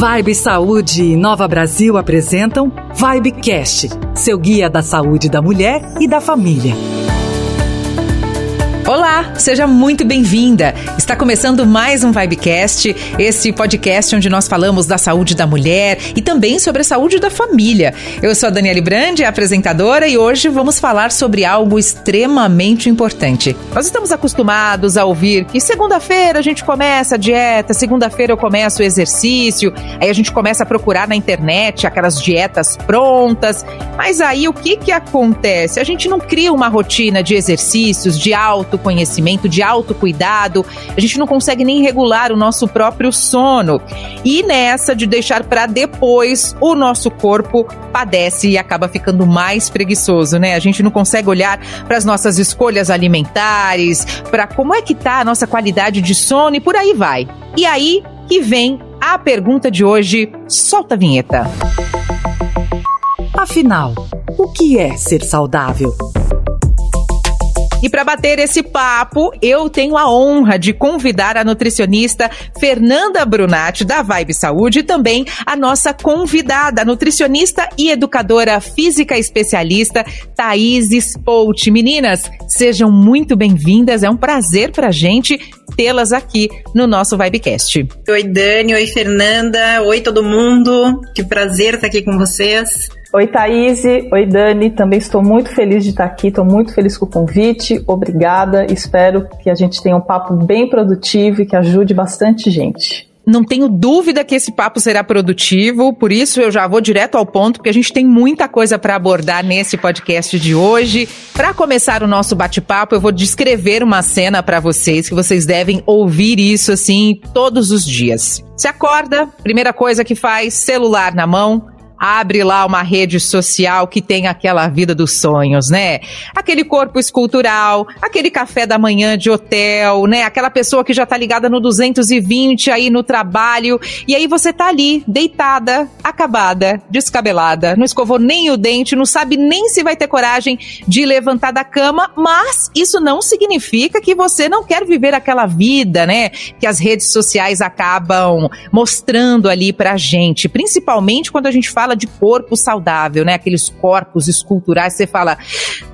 Vibe Saúde e Nova Brasil apresentam Vibecast, seu guia da saúde da mulher e da família. Olá, seja muito bem-vinda. Está começando mais um Vibecast, esse podcast onde nós falamos da saúde da mulher e também sobre a saúde da família. Eu sou a Daniele Brandi, apresentadora, e hoje vamos falar sobre algo extremamente importante. Nós estamos acostumados a ouvir que segunda-feira a gente começa a dieta, segunda-feira eu começo o exercício, aí a gente começa a procurar na internet aquelas dietas prontas. Mas aí o que que acontece? A gente não cria uma rotina de exercícios, de auto autoconhecimento, de autocuidado, a gente não consegue nem regular o nosso próprio sono. E nessa de deixar para depois, o nosso corpo padece e acaba ficando mais preguiçoso, né? A gente não consegue olhar para as nossas escolhas alimentares, para como é que tá a nossa qualidade de sono e por aí vai. E aí que vem a pergunta de hoje. Solta a vinheta. Afinal, o que é ser saudável? E para bater esse papo, eu tenho a honra de convidar a nutricionista Fernanda Brunati, da Vibe Saúde, e também a nossa convidada, nutricionista e educadora física especialista, Thaís Spout. Meninas, sejam muito bem-vindas. É um prazer pra gente tê-las aqui no nosso Vibecast. Oi, Dani. Oi, Fernanda. Oi, todo mundo. Que prazer estar aqui com vocês. Oi, Thaís. Oi, Dani. Também estou muito feliz de estar aqui, estou muito feliz com o convite. Obrigada. Espero que a gente tenha um papo bem produtivo e que ajude bastante gente. Não tenho dúvida que esse papo será produtivo, por isso eu já vou direto ao ponto, porque a gente tem muita coisa para abordar nesse podcast de hoje. Para começar o nosso bate-papo, eu vou descrever uma cena para vocês que vocês devem ouvir isso assim todos os dias. Se acorda, primeira coisa que faz, celular na mão, abre lá uma rede social que tem aquela vida dos sonhos, né? Aquele corpo escultural, aquele café da manhã de hotel, né? Aquela pessoa que já tá ligada no 220 aí no trabalho, e aí você tá ali, deitada, acabada, descabelada, não escovou nem o dente, não sabe nem se vai ter coragem de levantar da cama, mas isso não significa que você não quer viver aquela vida, né? Que as redes sociais acabam mostrando ali pra gente, principalmente quando a gente fala fala de corpo saudável, né? Aqueles corpos esculturais, você fala,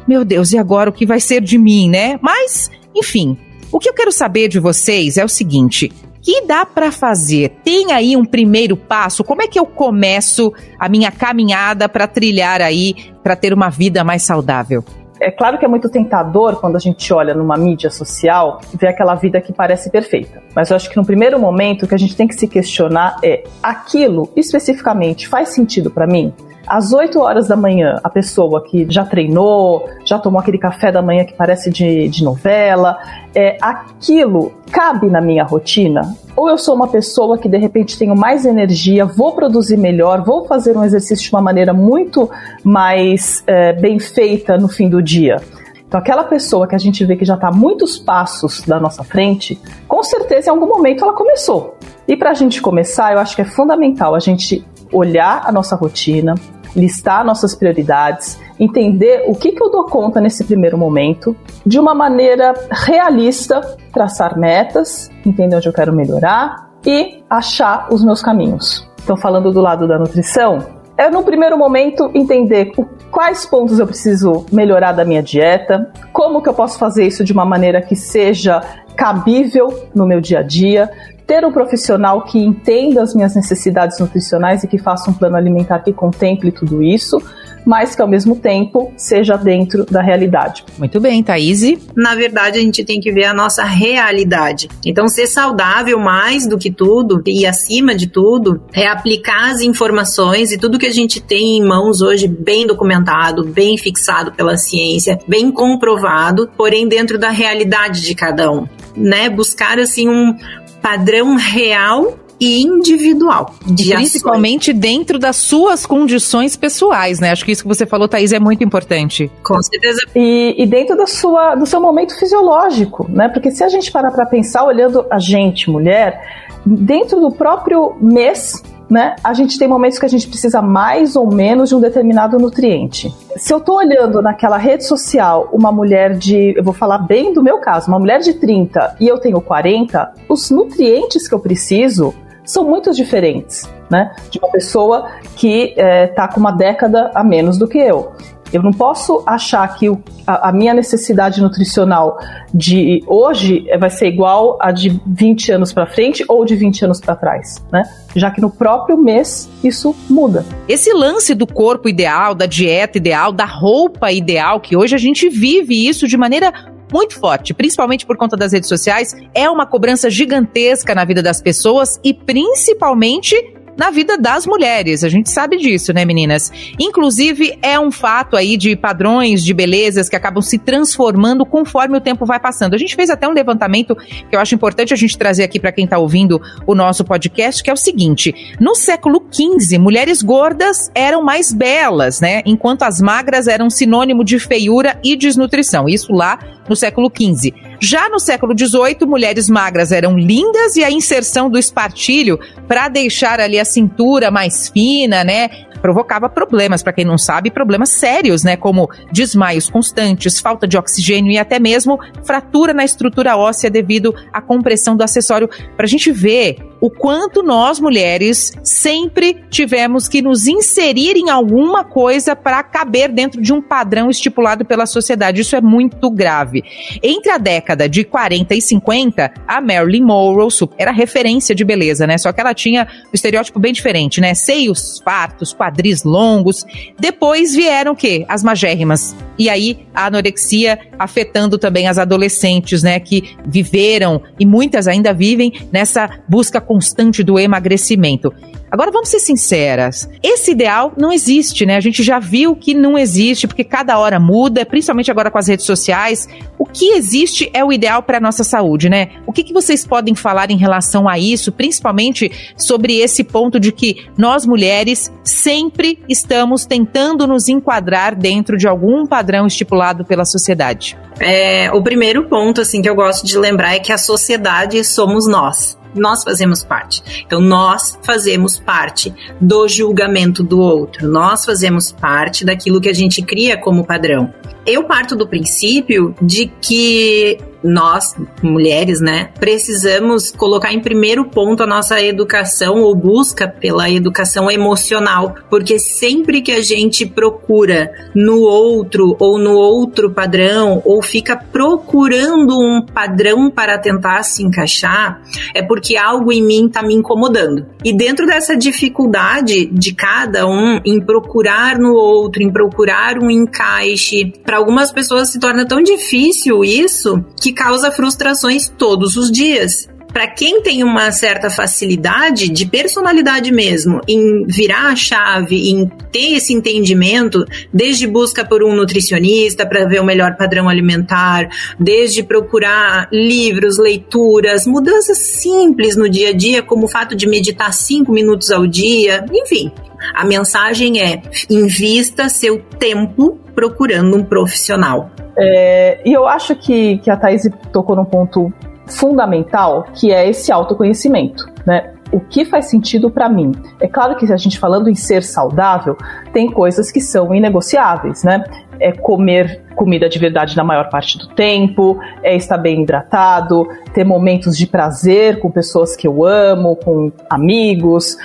meu Deus, e agora o que vai ser de mim, né? Mas, enfim, o que eu quero saber de vocês é o seguinte: que dá para fazer? Tem aí um primeiro passo? Como é que eu começo a minha caminhada para trilhar aí, para ter uma vida mais saudável? É claro que é muito tentador quando a gente olha numa mídia social ver aquela vida que parece perfeita. Mas eu acho que no primeiro momento o que a gente tem que se questionar é: aquilo especificamente faz sentido para mim? às 8 horas da manhã, a pessoa que já treinou, já tomou aquele café da manhã que parece de, de novela, é, aquilo cabe na minha rotina? Ou eu sou uma pessoa que de repente tenho mais energia, vou produzir melhor, vou fazer um exercício de uma maneira muito mais é, bem feita no fim do dia? Então, aquela pessoa que a gente vê que já está muitos passos da nossa frente, com certeza em algum momento ela começou. E para a gente começar, eu acho que é fundamental a gente olhar a nossa rotina, listar nossas prioridades, entender o que, que eu dou conta nesse primeiro momento, de uma maneira realista, traçar metas, entender onde eu quero melhorar e achar os meus caminhos. Então, falando do lado da nutrição, é no primeiro momento entender quais pontos eu preciso melhorar da minha dieta, como que eu posso fazer isso de uma maneira que seja cabível no meu dia a dia, ter um profissional que entenda as minhas necessidades nutricionais e que faça um plano alimentar que contemple tudo isso, mas que ao mesmo tempo seja dentro da realidade. Muito bem, Thaís. Na verdade, a gente tem que ver a nossa realidade. Então, ser saudável mais do que tudo e acima de tudo é aplicar as informações e tudo que a gente tem em mãos hoje bem documentado, bem fixado pela ciência, bem comprovado, porém dentro da realidade de cada um, né? Buscar assim um padrão real e individual. De Principalmente ações. dentro das suas condições pessoais, né? Acho que isso que você falou, Thaís, é muito importante. Com certeza. E, e dentro da sua, do seu momento fisiológico, né? Porque se a gente parar para pensar, olhando a gente, mulher, dentro do próprio mês né, a gente tem momentos que a gente precisa mais ou menos de um determinado nutriente. Se eu estou olhando naquela rede social uma mulher de, eu vou falar bem do meu caso, uma mulher de 30 e eu tenho 40, os nutrientes que eu preciso são muito diferentes, né? De uma pessoa que está é, com uma década a menos do que eu. Eu não posso achar que o, a, a, minha necessidade nutricional de hoje vai ser igual a de 20 anos para frente ou de 20 anos para trás, né? Já que no próprio mês isso muda. Esse lance do corpo ideal, da dieta ideal, da roupa ideal, que hoje a gente vive isso de maneira muito forte, principalmente por conta das redes sociais, é uma cobrança gigantesca na vida das pessoas e principalmente na vida das mulheres. A gente sabe disso, né, meninas? Inclusive, é um fato aí de padrões de belezas que acabam se transformando conforme o tempo vai passando. A gente fez até um levantamento que eu acho importante a gente trazer aqui para quem está ouvindo o nosso podcast, que é o seguinte: no século XV, mulheres gordas eram mais belas, né? Enquanto as magras eram sinônimo de feiura e desnutrição. Isso lá no século XV. Já no século XVIII, mulheres magras eram lindas e a inserção do espartilho para deixar ali a cintura mais fina, né? Provocava problemas, para quem não sabe, problemas sérios, né? Como desmaios constantes, falta de oxigênio e até mesmo fratura na estrutura óssea devido à compressão do acessório. Para a gente ver o quanto nós mulheres sempre tivemos que nos inserir em alguma coisa para caber dentro de um padrão estipulado pela sociedade. Isso é muito grave. Entre a década de 40 e 50, a Marilyn Monroe era referência de beleza, né? Só que ela tinha um estereótipo bem diferente, né? Seios fartos, quadris longos. Depois vieram o quê? As magérrimas. E aí a anorexia afetando também as adolescentes, né? Que viveram e muitas ainda vivem nessa busca constante do emagrecimento. Agora vamos ser sinceras, esse ideal não existe, né? A gente já viu que não existe, porque cada hora muda, principalmente agora com as redes sociais. O que existe é o ideal para a nossa saúde, né? O que, que vocês podem falar em relação a isso, principalmente sobre esse ponto de que nós mulheres sempre estamos tentando nos enquadrar dentro de algum padrão estipulado pela sociedade? É, o primeiro ponto, assim, que eu gosto de lembrar é que a sociedade somos nós nós fazemos parte. Então, nós fazemos parte do julgamento do outro, nós fazemos parte daquilo que a gente cria como padrão. Eu parto do princípio de que nós, mulheres, né, precisamos colocar em primeiro ponto a nossa educação ou busca pela educação emocional, porque sempre que a gente procura no outro ou no outro padrão ou fica procurando um padrão para tentar se encaixar, é porque algo em mim está me incomodando. E dentro dessa dificuldade de cada um em procurar no outro, em procurar um encaixe, para algumas pessoas se torna tão difícil isso que causa frustrações todos os dias para quem tem uma certa facilidade de personalidade mesmo, em virar a chave, em ter esse entendimento, desde busca por um nutricionista para ver o melhor padrão alimentar, desde procurar livros, leituras, mudanças simples no dia a dia, como o fato de meditar cinco minutos ao dia, enfim. A mensagem é: invista seu tempo procurando um profissional. É, e eu acho que, que a Thaís tocou num ponto fundamental, que é esse autoconhecimento, né? O que faz sentido para mim? É claro que a gente falando em ser saudável, tem coisas que são inegociáveis, né? É comer comida de verdade na maior parte do tempo, é estar bem hidratado, ter momentos de prazer com pessoas que eu amo, com amigos,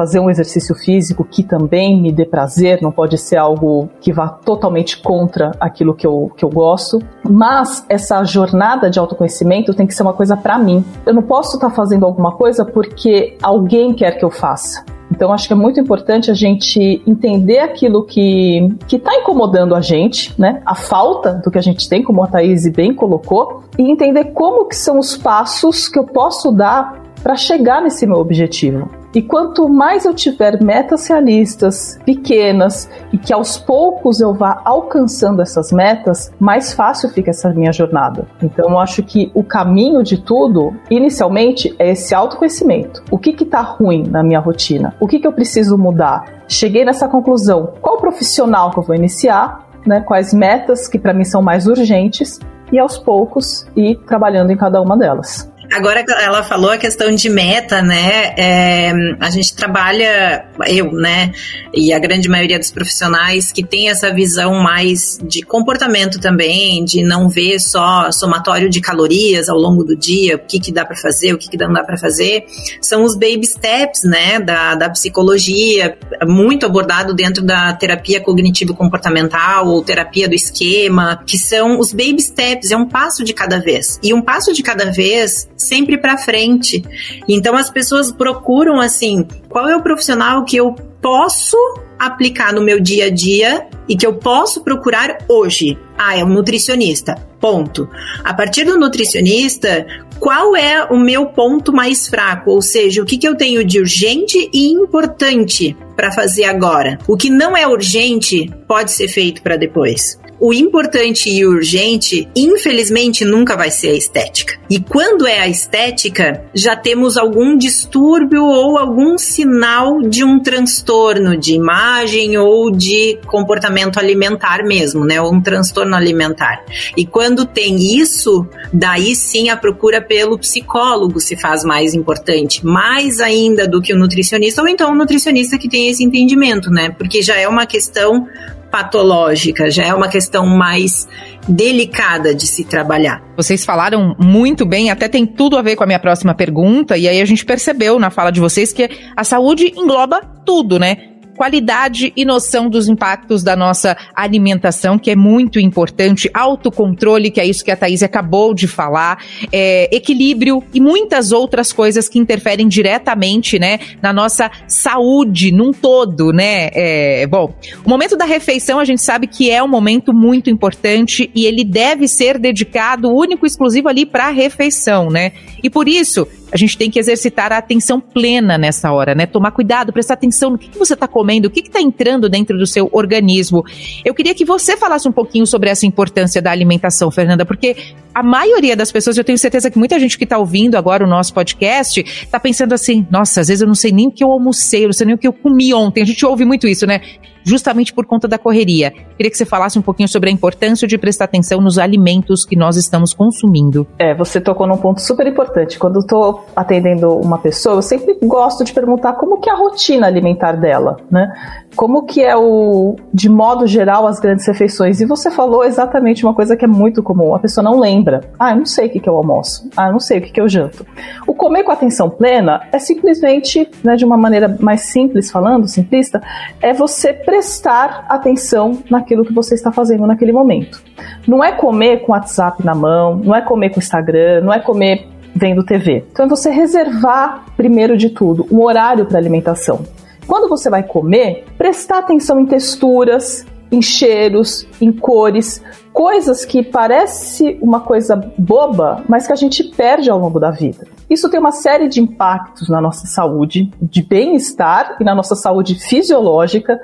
fazer um exercício físico que também me dê prazer, não pode ser algo que vá totalmente contra aquilo que eu, que eu gosto. Mas essa jornada de autoconhecimento tem que ser uma coisa para mim. Eu não posso estar tá fazendo alguma coisa porque alguém quer que eu faça. Então, acho que é muito importante a gente entender aquilo que está incomodando a gente, né? A falta do que a gente tem, como a Thaís bem colocou, e entender como que são os passos que eu posso dar para chegar nesse meu objetivo. E quanto mais eu tiver metas realistas, pequenas, e que aos poucos eu vá alcançando essas metas, mais fácil fica essa minha jornada. Então eu acho que o caminho de tudo, inicialmente, é esse autoconhecimento. O que está ruim na minha rotina? O que, que eu preciso mudar? Cheguei nessa conclusão. Qual profissional que eu vou iniciar? Né, quais metas que para mim são mais urgentes e aos poucos ir trabalhando em cada uma delas. Agora ela falou a questão de meta, né? É, a gente trabalha, eu, né? E a grande maioria dos profissionais que tem essa visão mais de comportamento também, de não ver só somatório de calorias ao longo do dia, o que, que dá para fazer, o que, que não dá para fazer, são os baby steps, né? Da, da psicologia, muito abordado dentro da terapia cognitivo-comportamental ou terapia do esquema, que são os baby steps, é um passo de cada vez. E um passo de cada vez sempre para frente. Então as pessoas procuram assim, qual é o profissional que eu posso aplicar no meu dia a dia e que eu posso procurar hoje? Ah, é um nutricionista. Ponto. A partir do nutricionista, qual é o meu ponto mais fraco? Ou seja, o que, que eu tenho de urgente e importante para fazer agora? O que não é urgente pode ser feito para depois o importante e urgente, infelizmente, nunca vai ser a estética. E quando é a estética, já temos algum distúrbio ou algum sinal de um transtorno de imagem ou de comportamento alimentar mesmo, né? Ou um transtorno alimentar. E quando tem isso, daí sim a procura pelo psicólogo se faz mais importante, mais ainda do que o nutricionista, ou então o nutricionista que tem esse entendimento, né? Porque já é uma questão patológica, já é uma questão mais delicada de se trabalhar. Vocês falaram muito bem, até tem tudo a ver com a minha próxima pergunta, e aí a gente percebeu na fala de vocês que a saúde engloba tudo, né? Qualidade e noção dos impactos da nossa alimentação, que é muito importante, autocontrole, que é isso que a Thaís acabou de falar, é, equilíbrio e muitas outras coisas que interferem diretamente, né, na nossa saúde num todo, né? É, bom, o momento da refeição a gente sabe que é um momento muito importante e ele deve ser dedicado único e exclusivo ali para a refeição, né? E por isso, a gente tem que exercitar a atenção plena nessa hora, né? Tomar cuidado, prestar atenção no que, que você está comendo, o que está entrando dentro do seu organismo. Eu queria que você falasse um pouquinho sobre essa importância da alimentação, Fernanda, porque a maioria das pessoas, eu tenho certeza que muita gente que está ouvindo agora o nosso podcast, está pensando assim: nossa, às vezes eu não sei nem o que eu almocei, eu não sei nem o que eu comi ontem. A gente ouve muito isso, né? Justamente por conta da correria. Queria que você falasse um pouquinho sobre a importância de prestar atenção nos alimentos que nós estamos consumindo. É, você tocou num ponto super importante. Quando eu estou atendendo uma pessoa, eu sempre gosto de perguntar como que é a rotina alimentar dela, né? Como que é o, de modo geral, as grandes refeições? E você falou exatamente uma coisa que é muito comum. A pessoa não lembra. Ah, eu não sei o que, que eu almoço. Ah, eu não sei o que, que eu janto. O comer com atenção plena é simplesmente, né, de uma maneira mais simples falando, simplista, é você prestar atenção naquilo que você está fazendo naquele momento. Não é comer com o WhatsApp na mão, não é comer com o Instagram, não é comer vendo TV. Então é você reservar, primeiro de tudo, um horário para alimentação. Quando você vai comer, prestar atenção em texturas, em cheiros, em cores, coisas que parece uma coisa boba, mas que a gente perde ao longo da vida. Isso tem uma série de impactos na nossa saúde, de bem-estar e na nossa saúde fisiológica,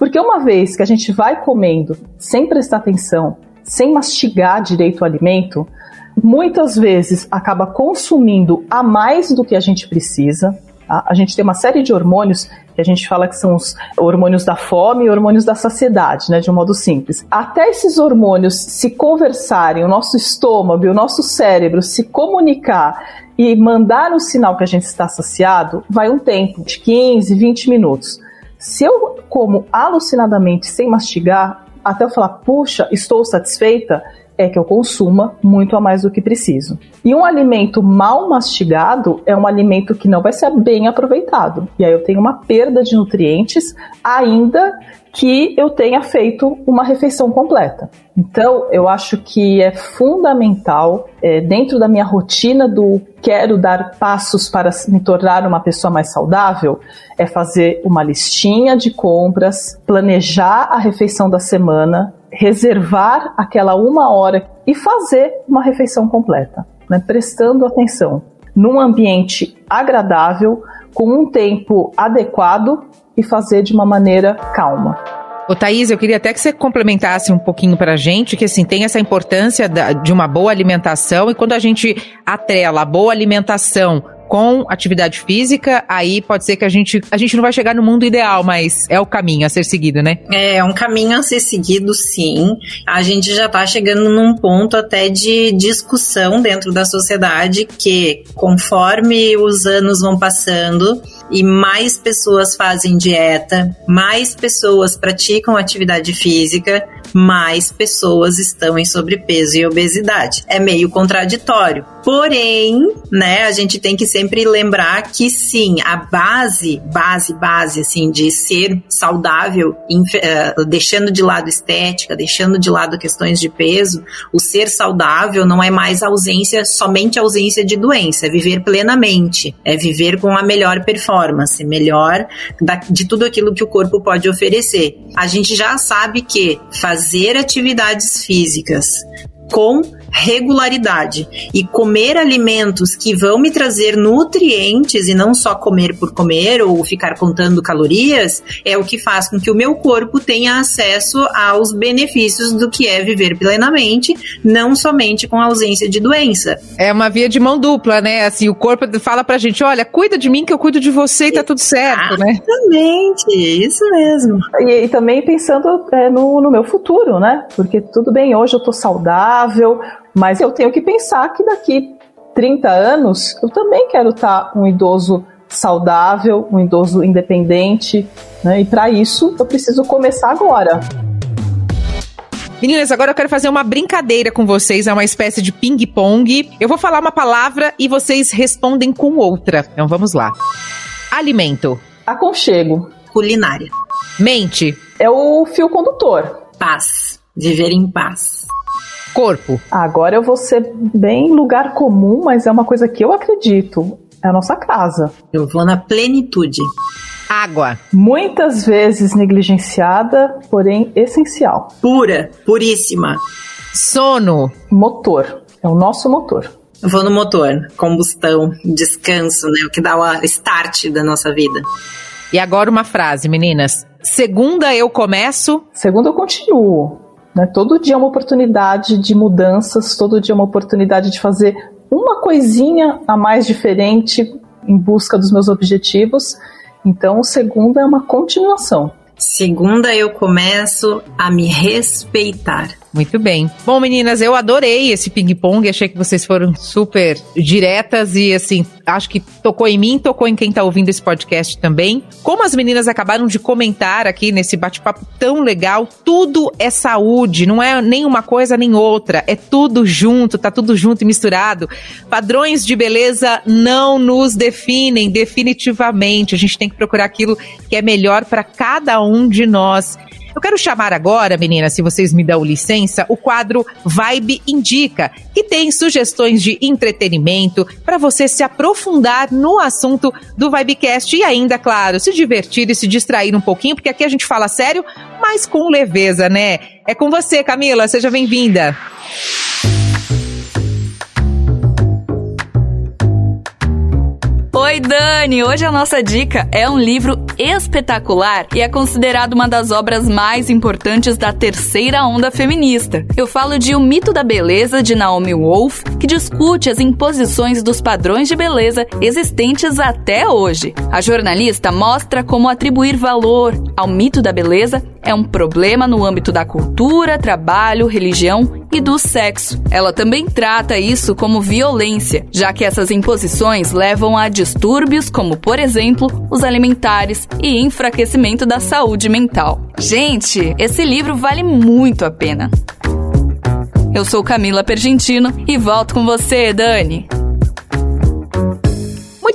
porque uma vez que a gente vai comendo sem prestar atenção, sem mastigar direito o alimento, muitas vezes acaba consumindo a mais do que a gente precisa. Tá? A gente tem uma série de hormônios que a gente fala que são os hormônios da fome e hormônios da saciedade, né, de um modo simples. Até esses hormônios se conversarem, o nosso estômago e o nosso cérebro se comunicar e mandar o sinal que a gente está saciado, vai um tempo de 15, 20 minutos. Se eu como alucinadamente sem mastigar, até eu falar, puxa, estou satisfeita, é que eu consuma muito a mais do que preciso. E um alimento mal mastigado é um alimento que não vai ser bem aproveitado. E aí eu tenho uma perda de nutrientes, ainda que eu tenha feito uma refeição completa. Então, eu acho que é fundamental, é, dentro da minha rotina do quero dar passos para me tornar uma pessoa mais saudável, é fazer uma listinha de compras, planejar a refeição da semana, reservar aquela uma hora e fazer uma refeição completa, né, prestando atenção num ambiente agradável, com um tempo adequado e fazer de uma maneira calma. Ô Thaís, eu queria até que você complementasse um pouquinho para a gente, que assim, tem essa importância da, de uma boa alimentação e quando a gente atrela a boa alimentação com atividade física, aí pode ser que a gente, a gente não vai chegar no mundo ideal, mas é o caminho a ser seguido, né? É, um caminho a ser seguido, sim. A gente já tá chegando num ponto até de discussão dentro da sociedade que, conforme os anos vão passando, e mais pessoas fazem dieta, mais pessoas praticam atividade física, mais pessoas estão em sobrepeso e obesidade. É meio contraditório. Porém, né, a gente tem que sempre lembrar que sim, a base, base, base, assim, de ser saudável, uh, deixando de lado estética, deixando de lado questões de peso, o ser saudável não é mais ausência, somente ausência de doença, é viver plenamente, é viver com a melhor performance, melhor da, de tudo aquilo que o corpo pode oferecer. A gente já sabe que fazer atividades físicas com regularidade e comer alimentos que vão me trazer nutrientes e não só comer por comer ou ficar contando calorias é o que faz com que o meu corpo tenha acesso aos benefícios do que é viver plenamente, não somente com a ausência de doença. É uma via de mão dupla, né? Assim, o corpo fala pra gente, olha, cuida de mim que eu cuido de você e tá tudo certo, né? Exatamente, isso mesmo. E, e também pensando é, no, no meu futuro, né? Porque tudo bem, hoje eu tô saudável, mas eu tenho que pensar que daqui 30 anos eu também quero estar um idoso saudável, um idoso independente, né? E para isso eu preciso começar agora. Meninas, agora eu quero fazer uma brincadeira com vocês, é uma espécie de ping-pong. Eu vou falar uma palavra e vocês respondem com outra. Então vamos lá. Alimento. Aconchego. Culinária. Mente. É o fio condutor. Paz. Viver em paz. Corpo. Agora eu vou ser bem lugar comum, mas é uma coisa que eu acredito. É a nossa casa. Eu vou na plenitude. Água. Muitas vezes negligenciada, porém essencial. Pura, puríssima. Sono. Motor. É o nosso motor. Eu vou no motor. Combustão, descanso, né? O que dá o start da nossa vida. E agora uma frase, meninas. Segunda eu começo. Segunda eu continuo. Né? Todo dia é uma oportunidade de mudanças, todo dia é uma oportunidade de fazer uma coisinha a mais diferente em busca dos meus objetivos. Então, o segundo é uma continuação. Segunda, eu começo a me respeitar. Muito bem. Bom, meninas, eu adorei esse ping-pong. Achei que vocês foram super diretas e, assim, acho que tocou em mim, tocou em quem tá ouvindo esse podcast também. Como as meninas acabaram de comentar aqui nesse bate-papo tão legal, tudo é saúde, não é nem uma coisa nem outra, é tudo junto, tá tudo junto e misturado. Padrões de beleza não nos definem definitivamente. A gente tem que procurar aquilo que é melhor para cada um de nós. Eu quero chamar agora, meninas, se vocês me dão licença, o quadro Vibe Indica, que tem sugestões de entretenimento para você se aprofundar no assunto do Vibecast e ainda, claro, se divertir e se distrair um pouquinho, porque aqui a gente fala sério, mas com leveza, né? É com você, Camila, seja bem-vinda. Oi, Dani! Hoje a nossa dica é um livro espetacular e é considerado uma das obras mais importantes da terceira onda feminista. Eu falo de O Mito da Beleza, de Naomi Wolf, que discute as imposições dos padrões de beleza existentes até hoje. A jornalista mostra como atribuir valor ao mito da beleza é um problema no âmbito da cultura, trabalho, religião e do sexo. Ela também trata isso como violência, já que essas imposições levam a distúrbios como, por exemplo, os alimentares e enfraquecimento da saúde mental. Gente, esse livro vale muito a pena. Eu sou Camila Pergentino e volto com você, Dani.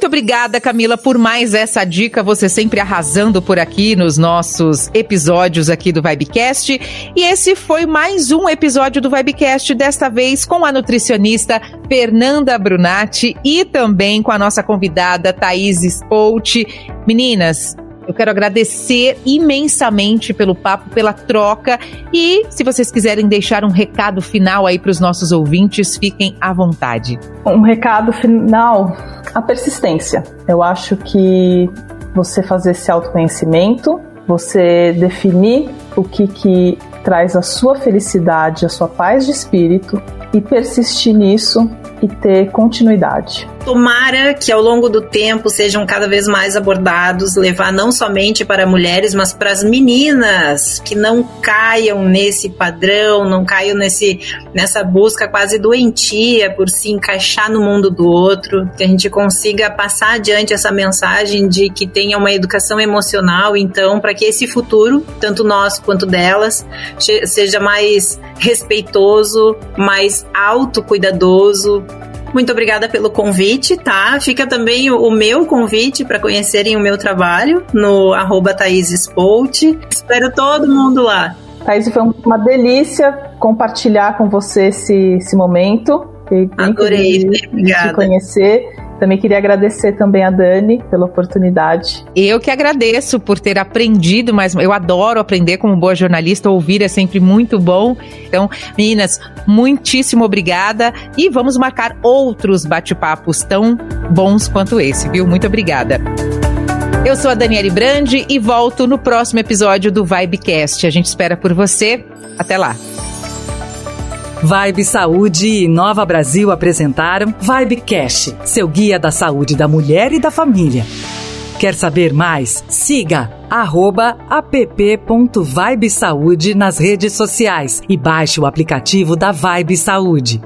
Muito obrigada, Camila, por mais essa dica. Você sempre arrasando por aqui nos nossos episódios aqui do Vibecast. E esse foi mais um episódio do Vibecast, desta vez com a nutricionista Fernanda Brunati e também com a nossa convidada Thaís Spout. Meninas, eu quero agradecer imensamente pelo papo, pela troca e se vocês quiserem deixar um recado final aí para os nossos ouvintes, fiquem à vontade. Um recado final, a persistência. Eu acho que você fazer esse autoconhecimento, você definir o que que traz a sua felicidade, a sua paz de espírito e persistir nisso e ter continuidade. Tomara que ao longo do tempo sejam cada vez mais abordados, levar não somente para mulheres, mas para as meninas que não caiam nesse padrão, não caiam nesse, nessa busca quase doentia por se encaixar no mundo do outro, que a gente consiga passar adiante essa mensagem de que tenha uma educação emocional, então, para que esse futuro, tanto nosso quanto delas, seja mais respeitoso, mais autocuidadoso, muito obrigada pelo convite, tá? Fica também o, o meu convite para conhecerem o meu trabalho no arroba Espero todo mundo lá. Thaís, foi uma delícia compartilhar com você esse, esse momento. Adorei, obrigada. Te conhecer. Também queria agradecer também a Dani pela oportunidade. Eu que agradeço por ter aprendido, mas eu adoro aprender como boa jornalista, ouvir é sempre muito bom. Então, meninas, muitíssimo obrigada e vamos marcar outros bate-papos tão bons quanto esse, viu? Muito obrigada. Eu sou a Daniele Brandi e volto no próximo episódio do Vibecast. A gente espera por você. Até lá. Vibe Saúde e Nova Brasil apresentaram Vibe Cash, seu guia da saúde da mulher e da família. Quer saber mais? Siga app.vibesaude nas redes sociais e baixe o aplicativo da Vibe Saúde.